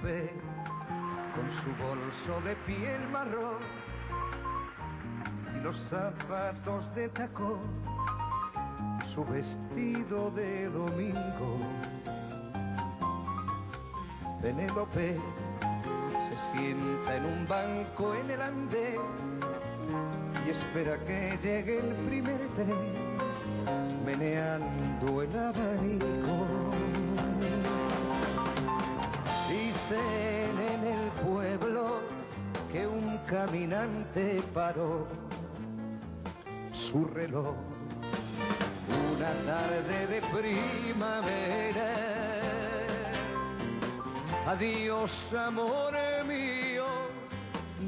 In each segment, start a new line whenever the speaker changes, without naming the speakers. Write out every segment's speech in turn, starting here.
Con su bolso de piel marrón y los zapatos de tacón, su vestido de domingo. Penélope se sienta en un banco en el andén y espera que llegue el primer tren meneando el abanico. En el pueblo que un caminante paró su reloj una tarde de primavera. Adiós, amor mío,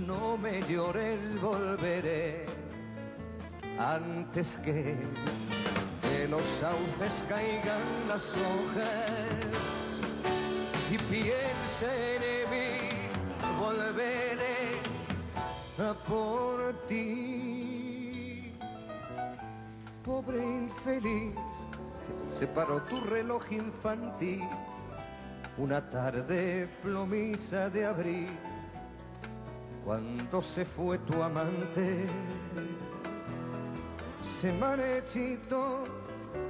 no me llores, volveré antes que de los sauces caigan las hojas y piense en mí, volveré a por ti. Pobre infeliz, se paró tu reloj infantil, una tarde plomiza de abril, cuando se fue tu amante, se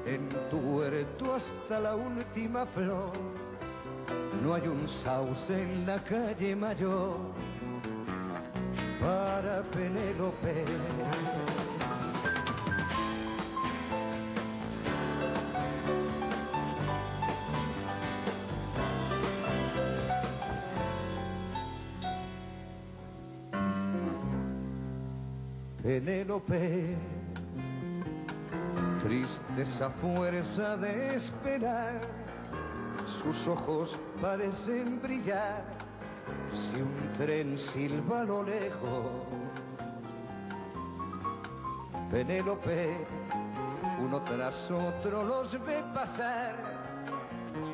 en tu huerto hasta la última flor no hay un sauce en la calle mayor para Penélope. Penélope, triste esa fuerza de esperar sus ojos parecen brillar si un tren silba a lo lejos. Penélope, uno tras otro los ve pasar,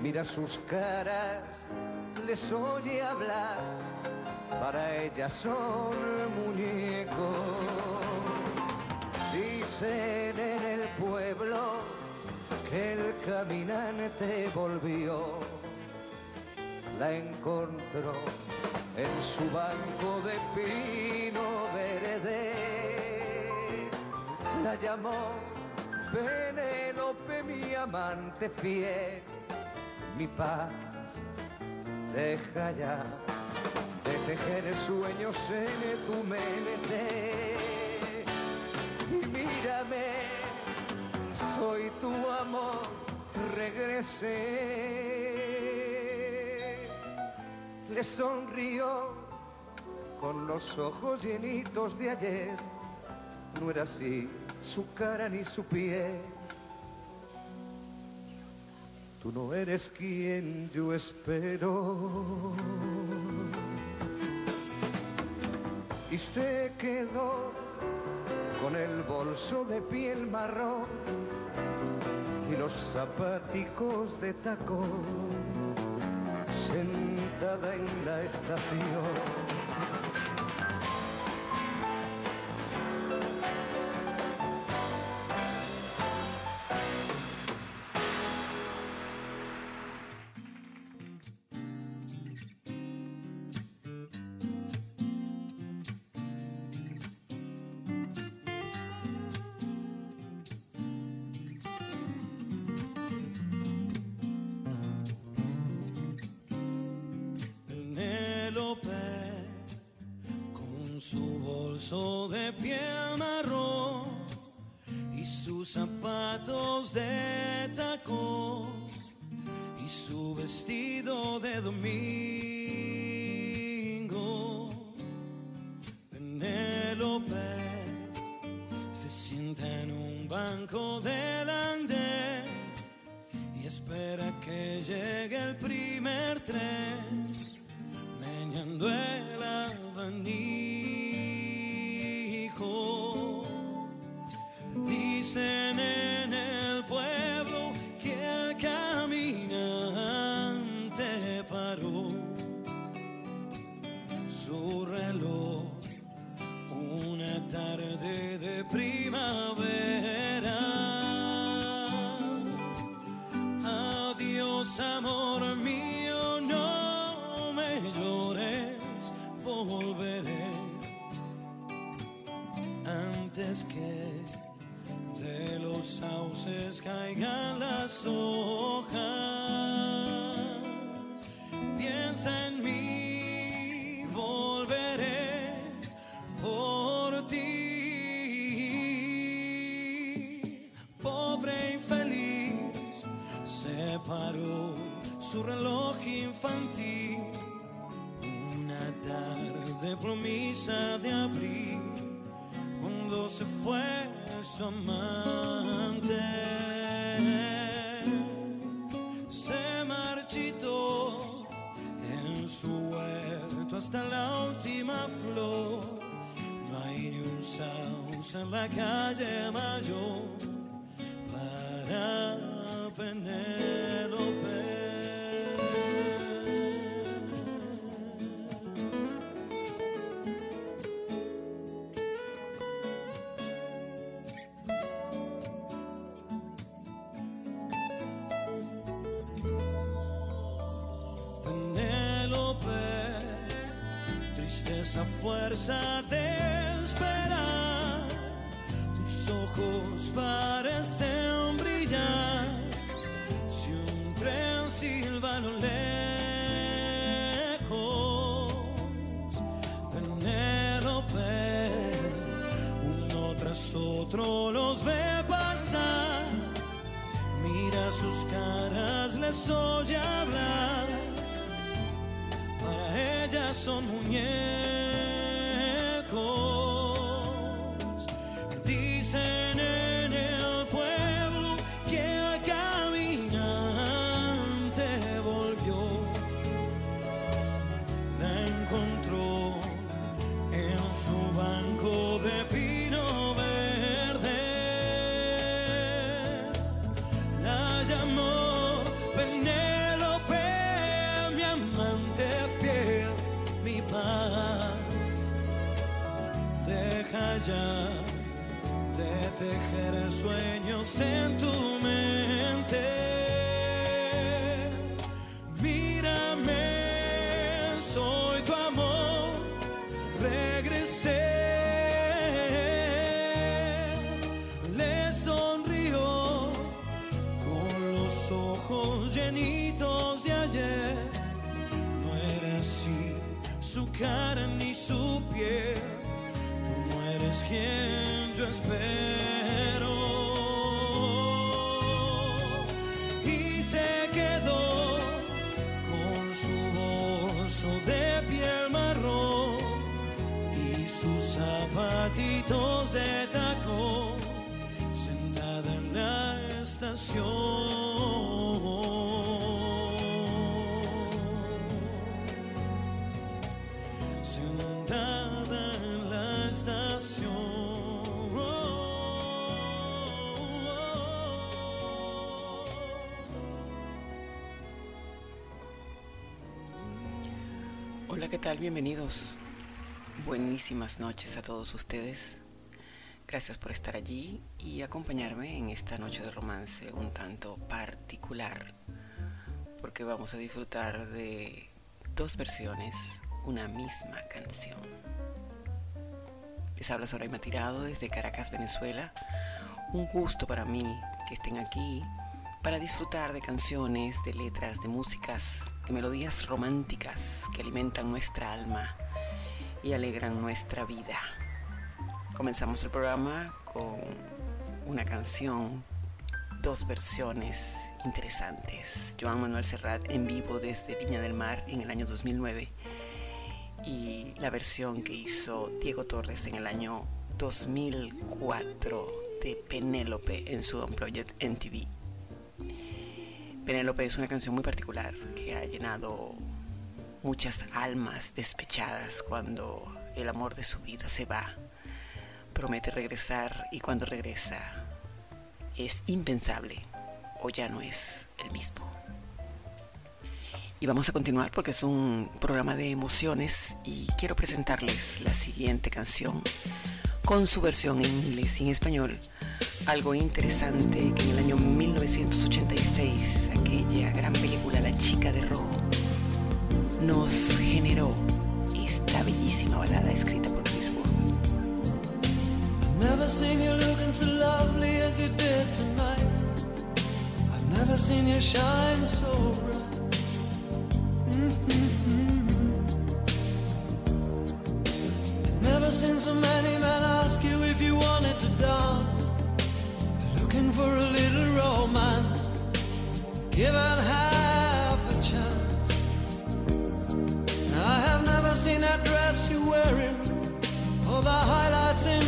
mira sus caras, les oye hablar, para ella son muñecos. Dicen que el caminante volvió, la encontró en su banco de pino verde, la llamó Penélope, mi amante fiel, mi paz, deja ya de tejer sueños en tu mente soy tu amor, regresé. Le sonrió con los ojos llenitos de ayer. No era así su cara ni su pie. Tú no eres quien yo espero. Y se quedó con el bolso de piel marrón y los zapaticos de tacón, sentada en la estación
Amor mío, no me llores, volveré. Antes que su amante. Se marchitó en su huerto hasta la última flor. No hay ni un sauce en la calle mayor fuerza de esperar. Tus ojos parecen brillar. Si un tren silba lo lejos, Penélope, uno tras otro los ve pasar. Mira sus caras, les oye hablar. Para ella son muñecos.
Hola, ¿qué tal? Bienvenidos. Buenísimas noches a todos ustedes. Gracias por estar allí y acompañarme en esta noche de romance un tanto particular, porque vamos a disfrutar de dos versiones, una misma canción. Les habla Soraima Tirado desde Caracas, Venezuela. Un gusto para mí que estén aquí para disfrutar de canciones, de letras, de músicas, de melodías románticas que alimentan nuestra alma y alegran nuestra vida. Comenzamos el programa con una canción, dos versiones interesantes. Joan Manuel Serrat en vivo desde Viña del Mar en el año 2009 y la versión que hizo Diego Torres en el año 2004 de Penélope en su Unplugged MTV. Penélope es una canción muy particular que ha llenado muchas almas despechadas cuando el amor de su vida se va. Promete regresar y cuando regresa es impensable o ya no es el mismo. Y vamos a continuar porque es un programa de emociones y quiero presentarles la siguiente canción con su versión en inglés y en español. Algo interesante que en el año 1986, aquella gran película La chica de rojo, nos generó esta bellísima balada escrita por Chris
Never seen you looking so lovely as you did tonight. I've never seen you shine so bright. Mm-hmm. Never seen so many men ask you if you wanted to dance. Looking for a little romance. Given half a chance. I have never seen that dress you're wearing. Or the highlights in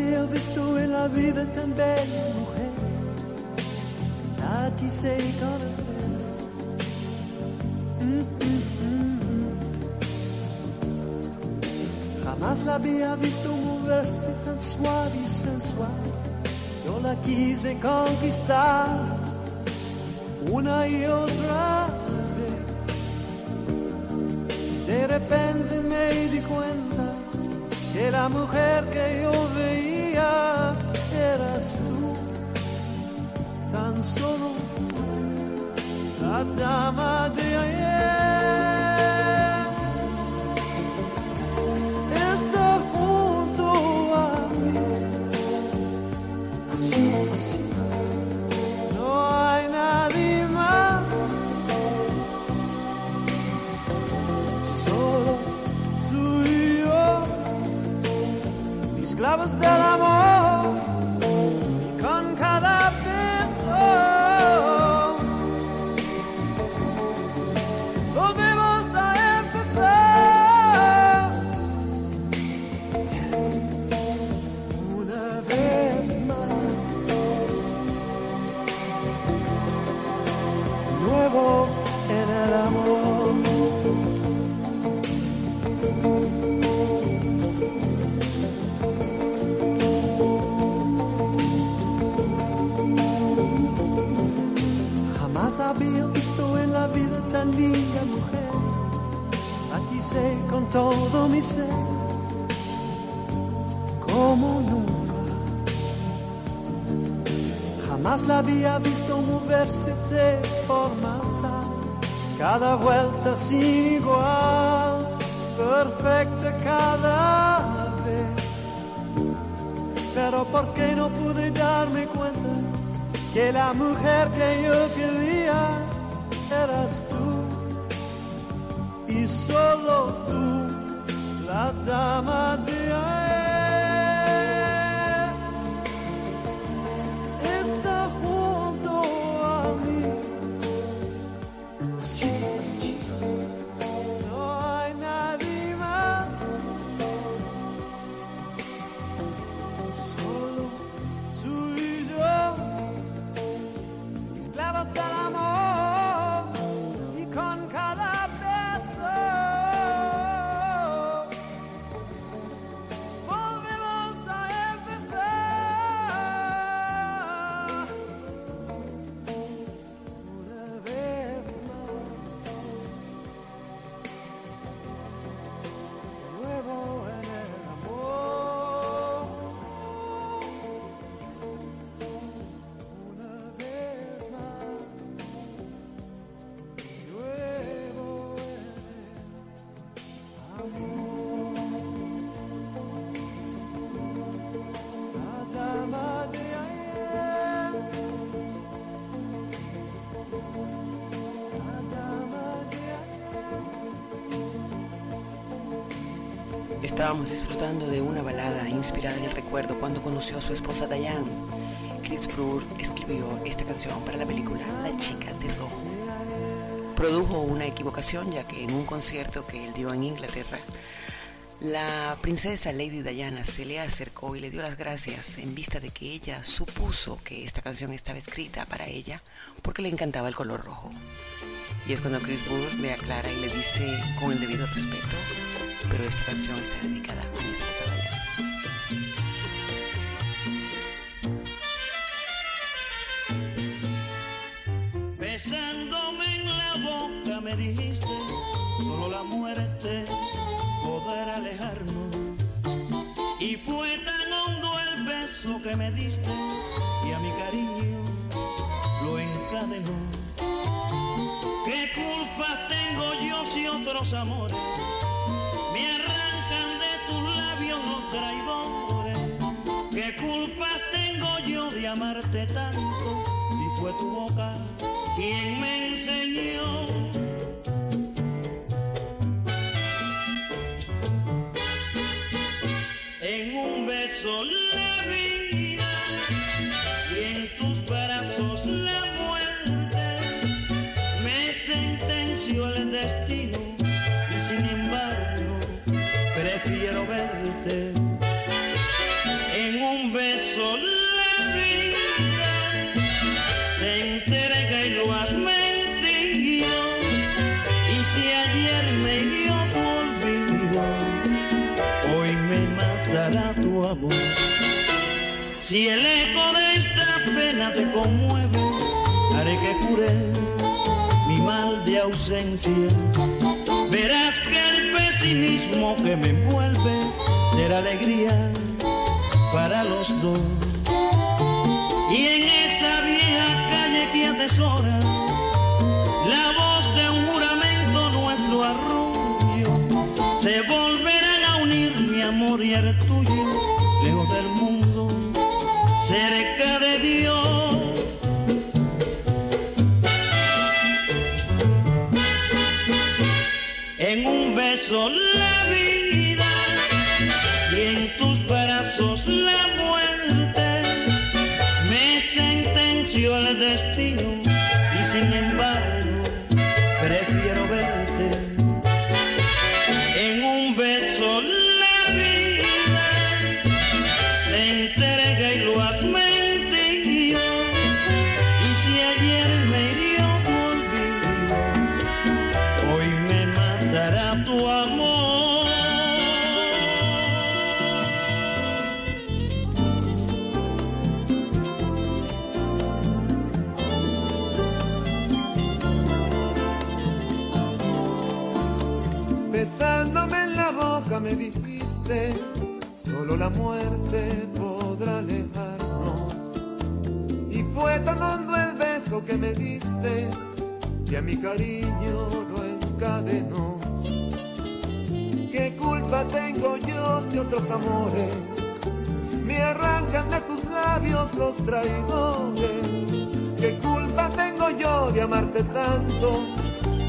había visto en la vida tan bella mujer. La quise conocer. Mm, mm, mm. Jamás la había visto moverse tan suave y sensual. Yo la quise conquistar una y otra vez. De repente me di cuenta la mujer que yo veía eras tú, tan solo tú, la dama de ayer.
Había visto moverse de forma tal, cada vuelta sin igual, perfecta cada vez. Pero ¿por qué no pude darme cuenta que la mujer que yo quería eras tú? Solo tú, la dama de ahí.
Estábamos disfrutando de una balada inspirada en el recuerdo cuando conoció a su esposa Diane. Chris Brewer escribió esta canción para la película La chica de rojo. Produjo una equivocación ya que en un concierto que él dio en Inglaterra, la princesa Lady Diana se le acercó y le dio las gracias en vista de que ella supuso que esta canción estaba escrita para ella porque le encantaba el color rojo. Y es cuando Chris Brewer le aclara y le dice con el debido respeto pero esta canción está dedicada a mi esposa Dayana.
Besándome en la boca me dijiste, solo la muerte podrá alejarnos. Y fue tan hondo el beso que me diste y a mi cariño lo encadenó. ¿Qué culpa tengo yo si otros amores me arrancan de tus labios los traidores. ¿Qué culpa tengo yo de amarte tanto si fue tu boca quien me enseñó? En un beso si el eco de esta pena te conmueve haré que cure mi mal de ausencia verás que el pesimismo que me envuelve será alegría para los dos. Y en esa vieja calle que atesora la voz de un juramento nuestro arroyo, se volverán a unir mi amor y el tuyo, lejos del mundo, cerca de Dios. En un beso la vida y en tus brazos la muerte me sentenció el destino y sin embargo me
dijiste, solo la muerte podrá alejarnos. Y fue tan hondo el beso que me diste, que a mi cariño lo encadenó. ¿Qué culpa tengo yo si otros amores me arrancan de tus labios los traidores? ¿Qué culpa tengo yo de amarte tanto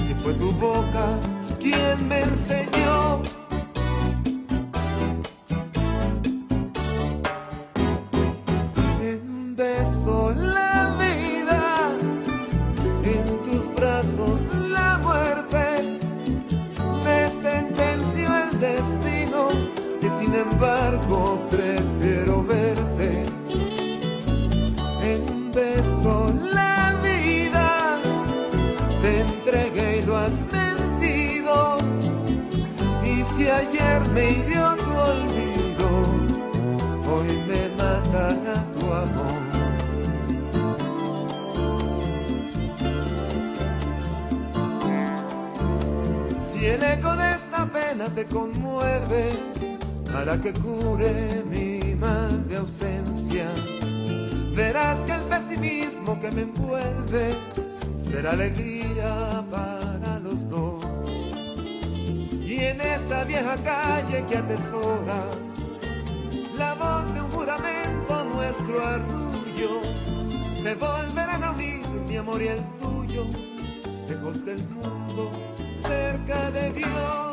si fue tu boca quien me enseñó? Conmueve, para que cure mi mal de ausencia, verás que el pesimismo que me envuelve será alegría para los dos. Y en esa vieja calle que atesora la voz de un juramento, nuestro arrullo, se volverán a unir mi amor y el tuyo, lejos del mundo, cerca de Dios.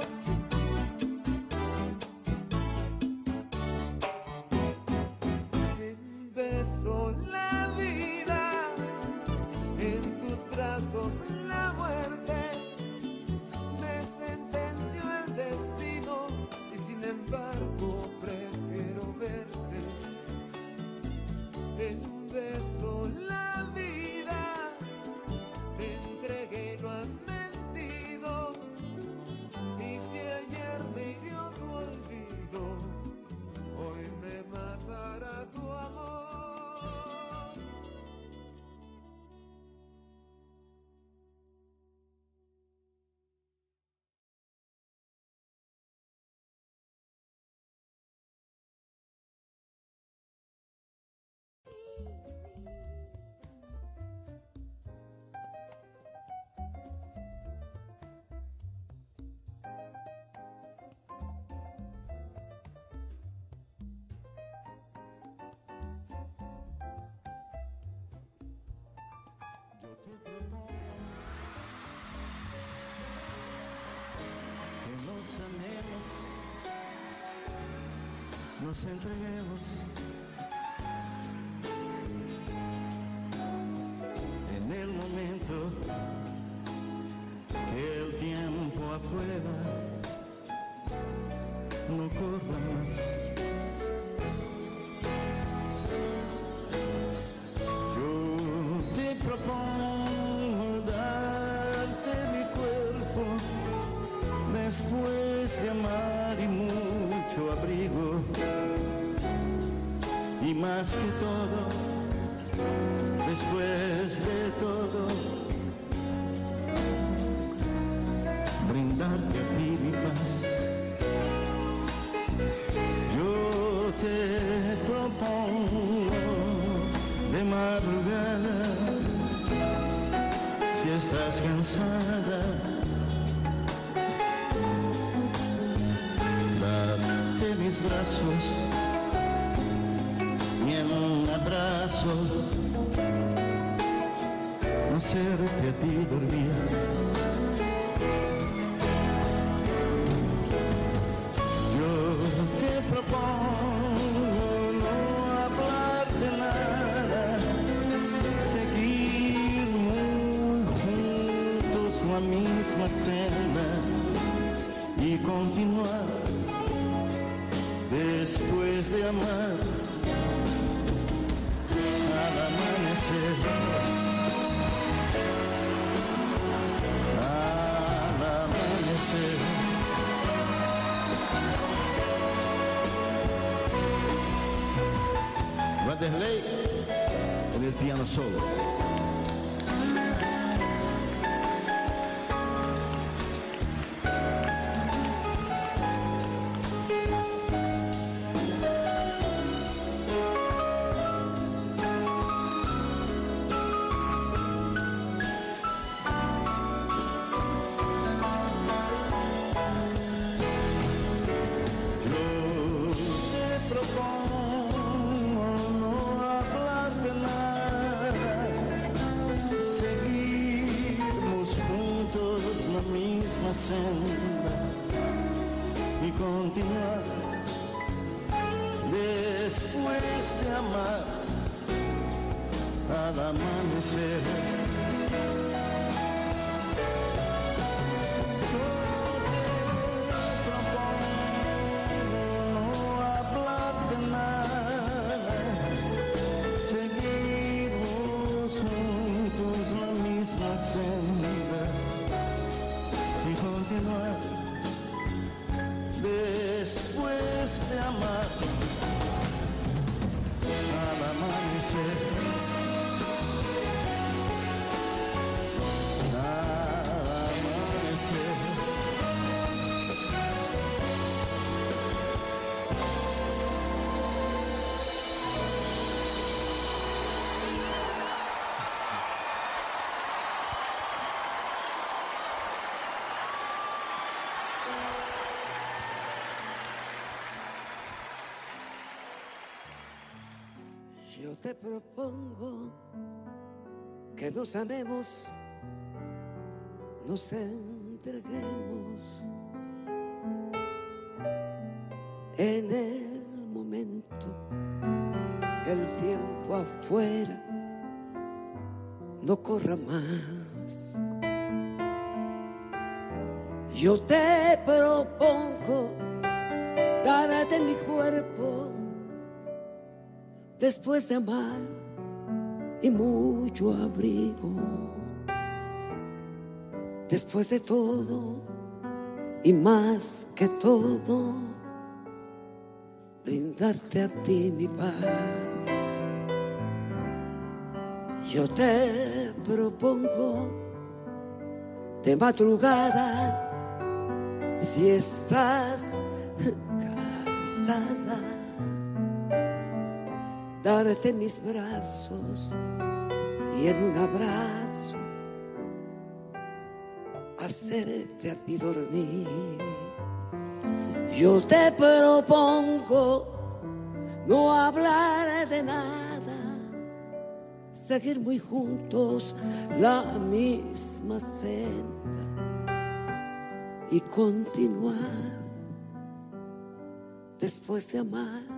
Nos amemos, nos entreguemos. En el momento que el tiempo afuera no corra cansada. Date mis brazos en el piano solo.
Yo te propongo que nos amemos, nos entreguemos en el momento que el tiempo afuera no corra más. Yo te propongo darte mi cuerpo después de amar y mucho abrigo. Después de todo y más que todo, brindarte a ti mi paz. Yo te propongo de madrugada, si estás cansada darte mis brazos y en un abrazo hacerte a ti dormir. Yo te propongo no hablar de nada, seguir muy juntos la misma senda y continuar después de amar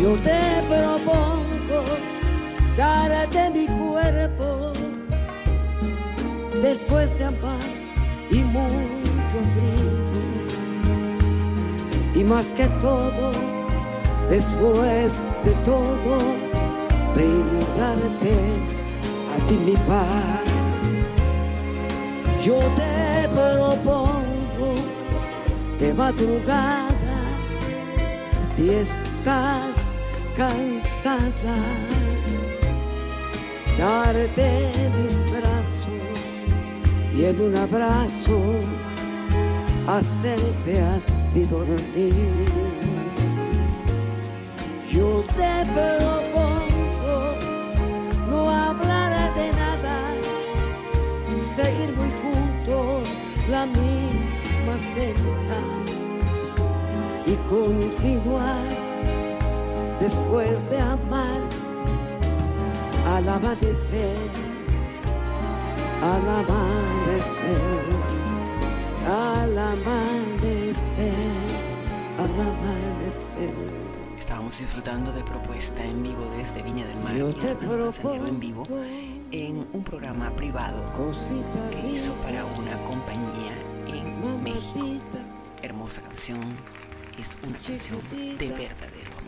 Yo te propongo darte mi cuerpo después de amar y mucho abrigo. Y más que todo, después de todo, brindarte a ti mi paz. Yo te propongo de madrugada, si estás cansada, darte mis brazos y en un abrazo hacerte a ti dormir. Yo te propongo no hablar de nada, seguir muy juntos la misma senda y continuar después de amar al amanecer, al amanecer, al amanecer, al amanecer.
Estábamos disfrutando de propuesta en vivo desde Viña del Mar
Yo te
Manzanero en
propongo
vivo en un programa privado que hizo para una compañía en México. Hermosa canción, es una canción de verdadero.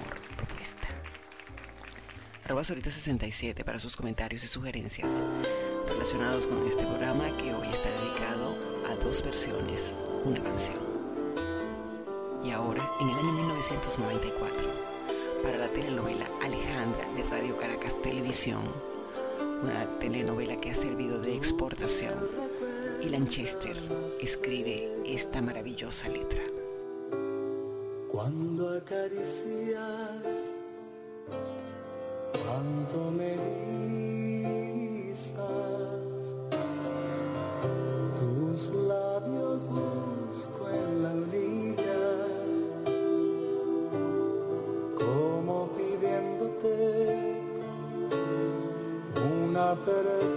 Arroba Sorita67 para sus comentarios y sugerencias relacionados con este programa que hoy está dedicado a dos versiones, una canción. Y ahora, en el año 1994, para la telenovela Alejandra de Radio Caracas Televisión, una telenovela que ha servido de exportación, y Lanchester escribe esta maravillosa letra.
Cuando acaricias, cuánto me erizas, tus labios busco en la orilla, como pidiéndote una apertura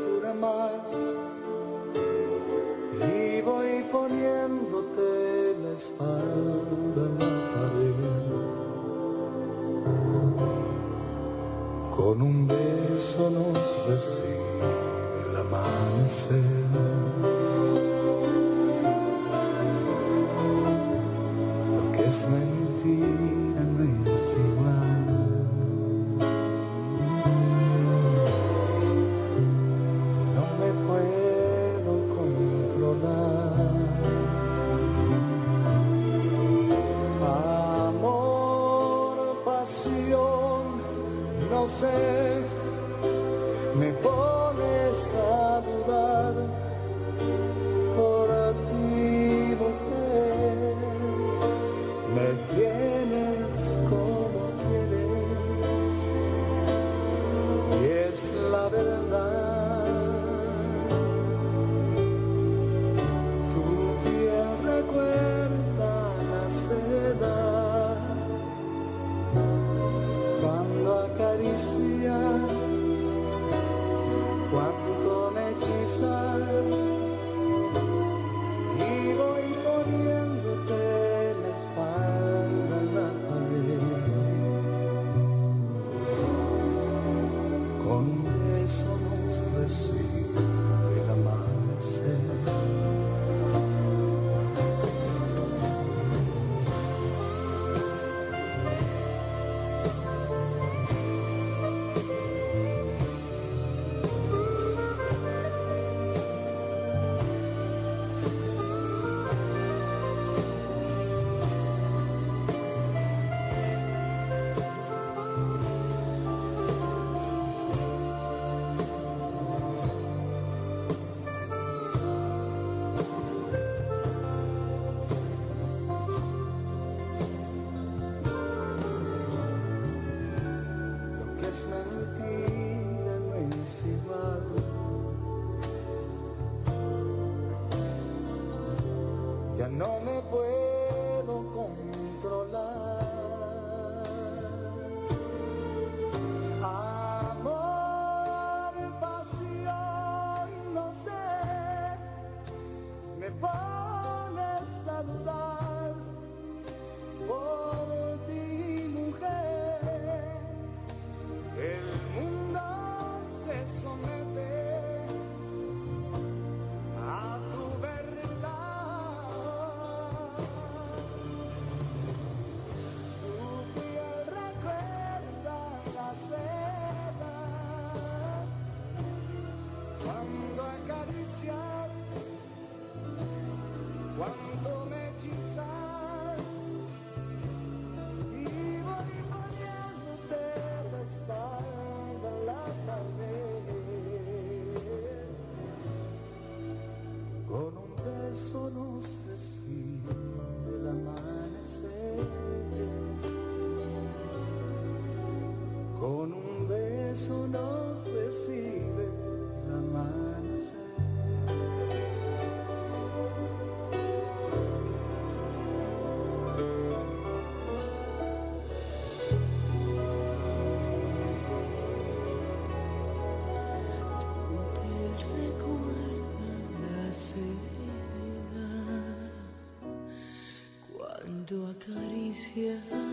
Cuando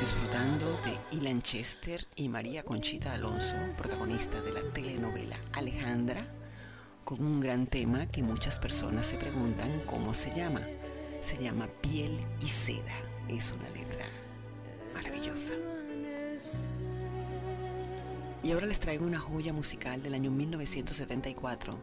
disfrutando de Ilan Chester y María Conchita Alonso, protagonistas de la telenovela Alejandra, con un gran tema que muchas personas se preguntan cómo se llama. Se llama Piel y Seda. Es una letra maravillosa. Y ahora les traigo una joya musical del año 1974,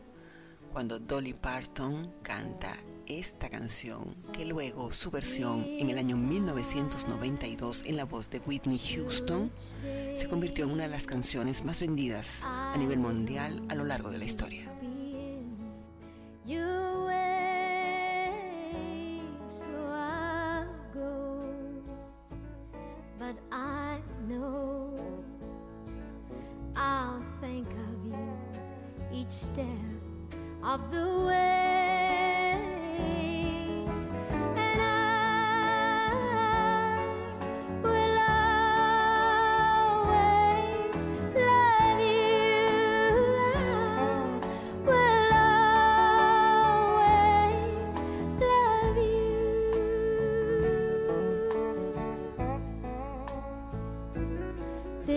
cuando Dolly Parton canta esta canción, que luego su versión en el año 1992 en la voz de Whitney Houston se convirtió en una de las canciones más vendidas a nivel mundial a lo largo de la historia.
I'll think of you each of the way.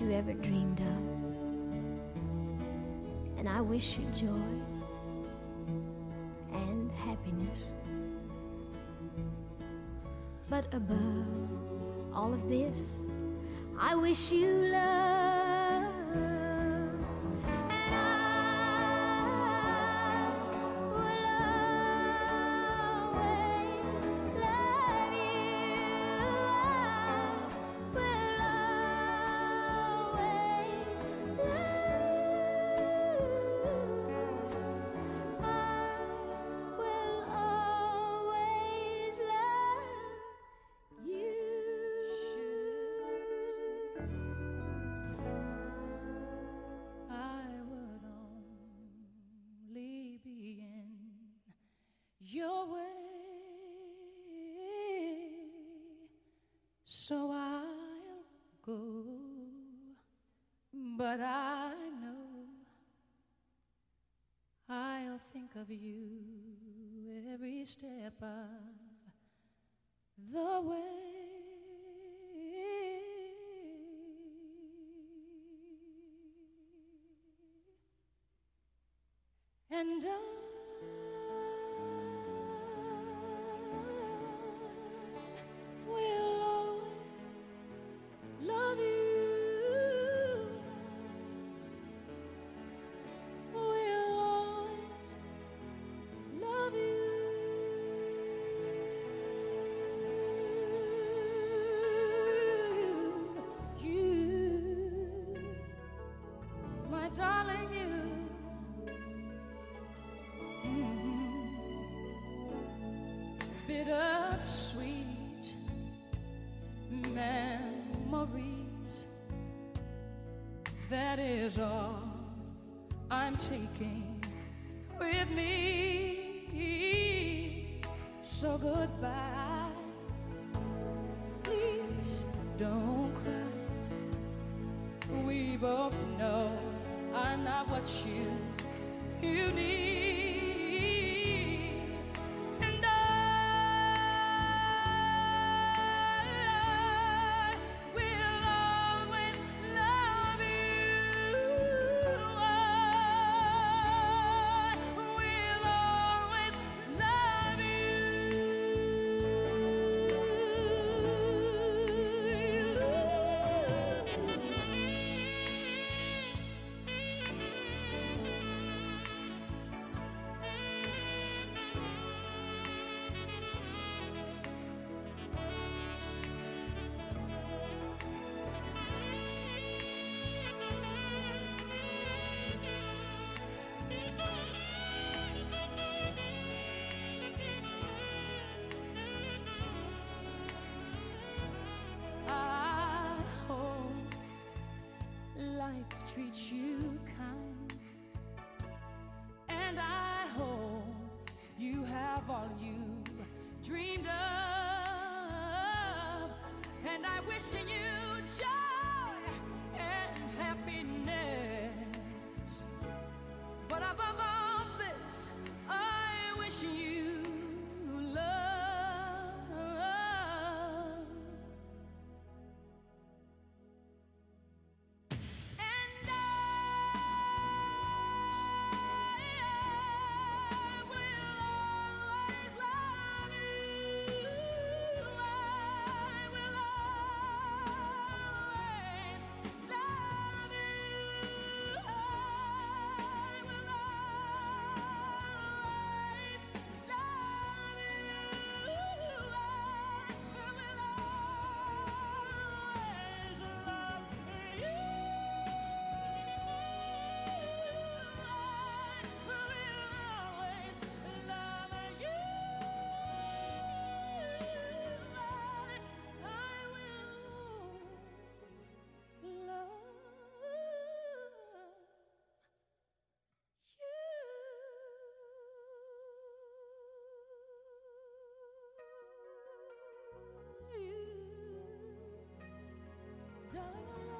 you ever dreamed of. And I wish you joy and happiness. But above all of this, I wish you love. And I
Darling,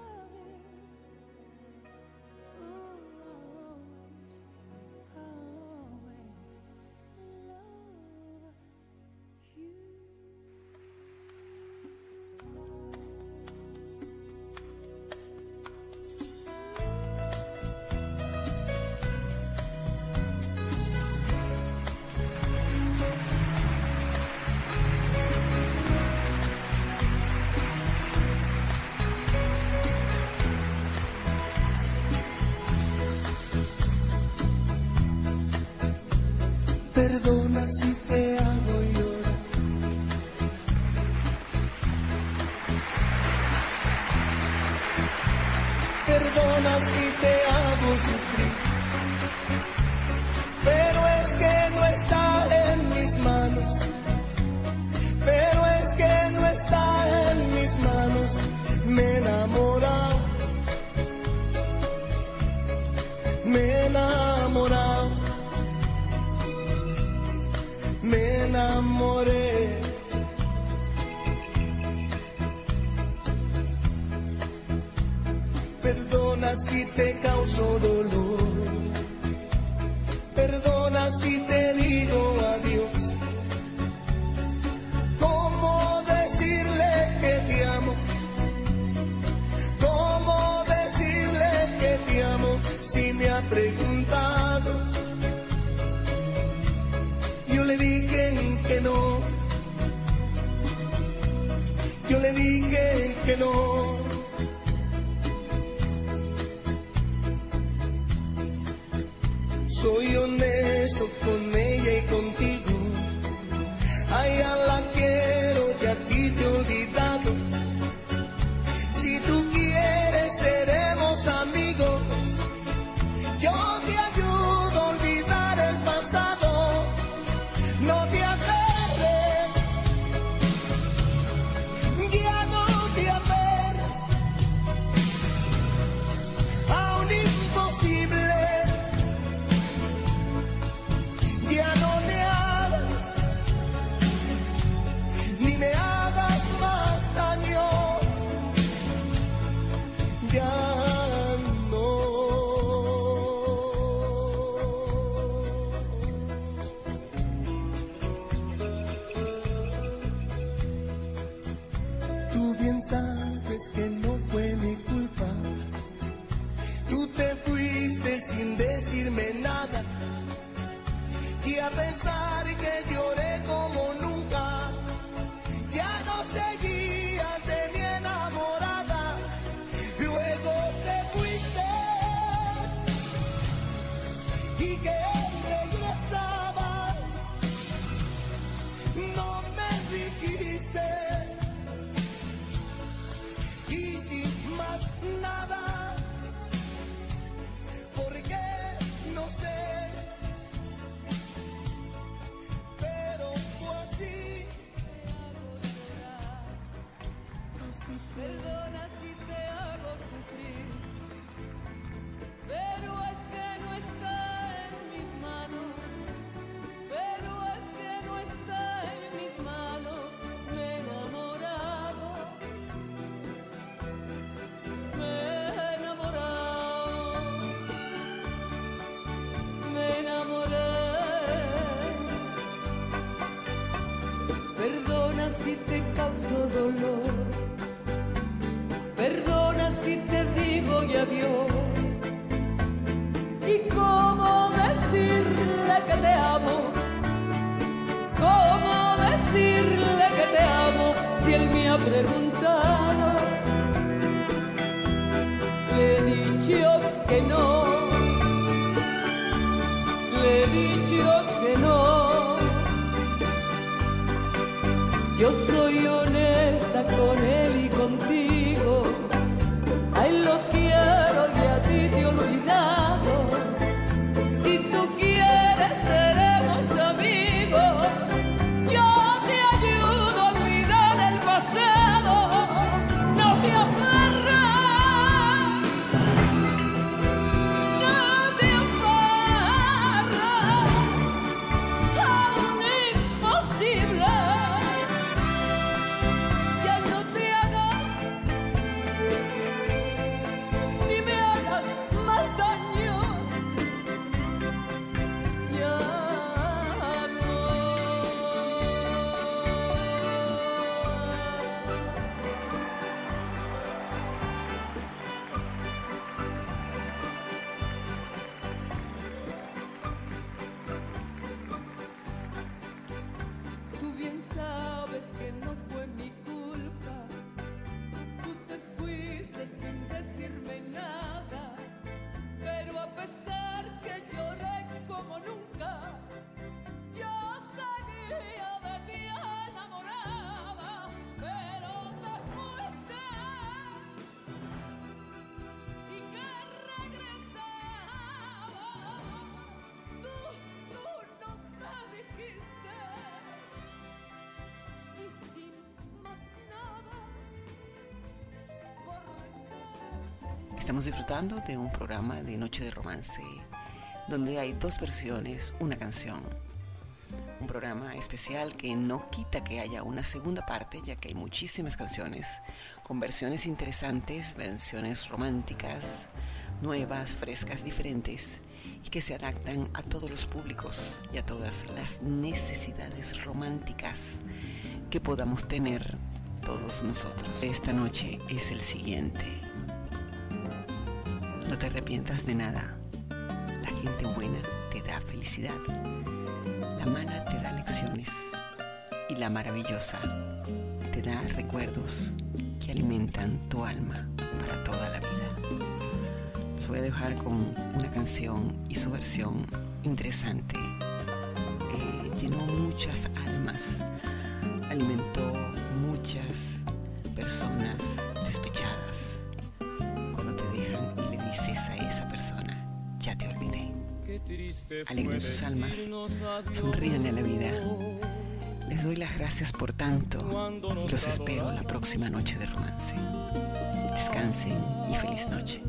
Perdona si te digo y
adiós. ¿Y cómo decirle que te amo? ¿Cómo decirle que te amo si él me ha preguntado? Le he dicho que no. Le he dicho que no. Yo soy honesta con él y contigo.
Estamos disfrutando de un programa de Noche de Romance donde hay dos versiones, una canción. Un programa especial que no quita que haya una segunda parte, ya que hay muchísimas canciones con versiones interesantes, versiones románticas, nuevas, frescas, diferentes y que se adaptan a todos los públicos y a todas las necesidades románticas que podamos tener todos nosotros. Esta noche es el siguiente. No te arrepientas de nada. La gente buena te da felicidad. La mala te da lecciones. Y la maravillosa te da recuerdos que alimentan tu alma para toda la vida. Los voy a dejar con una canción y su versión interesante. Eh, llenó muchas almas, alimentó muchas personas despechadas Alegren sus almas, sonríen a la vida. Les doy las gracias por tanto y los espero la próxima noche de romance. Descansen y feliz noche.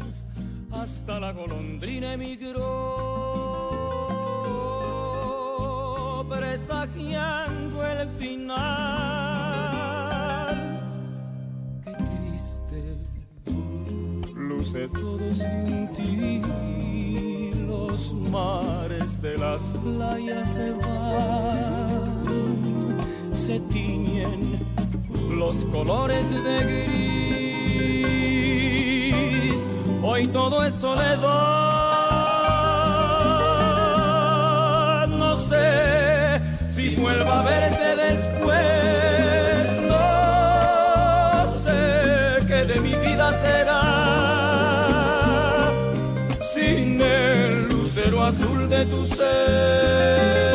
Hasta la golondrina emigró, presagiando el final. Qué triste, luce todo sin ti. Los mares de las playas se van, se tiñen los colores de gris. Hoy todo es soledad. No sé si vuelva a verte después. Azul de tu ser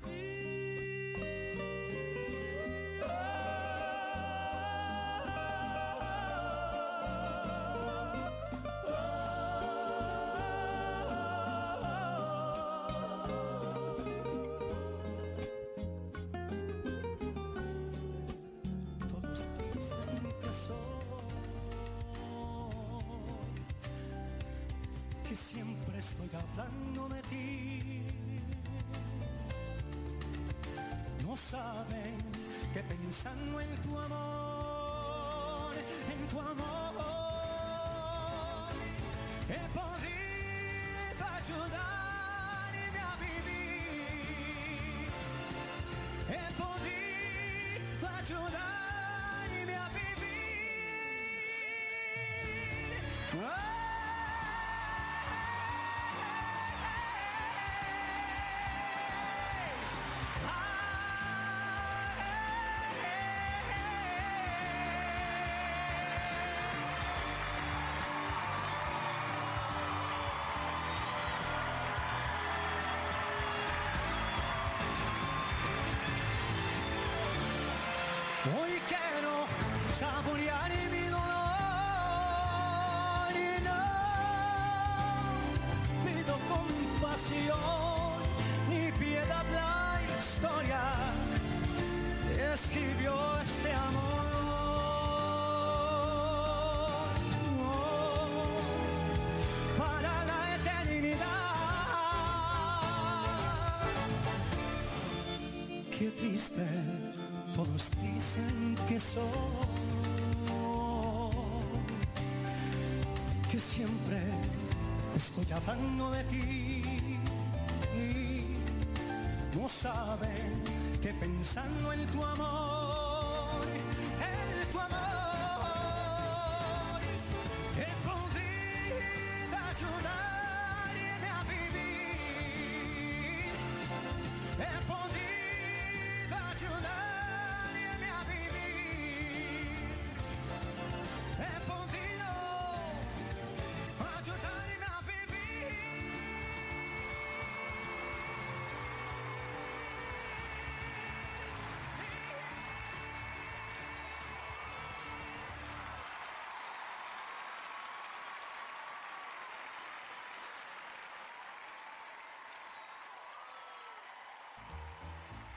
en tu amor, he podido ayudarme a vivir. He podido ayudarme a vivir. Hoy quiero saborear mi dolor y no pido compasión ni piedad la historia escribió este amor. Para la eternidad. Qué triste todos dicen que soy, que siempre Estoy hablando de ti. Y no saben que pensando en tu amor, en tu amor,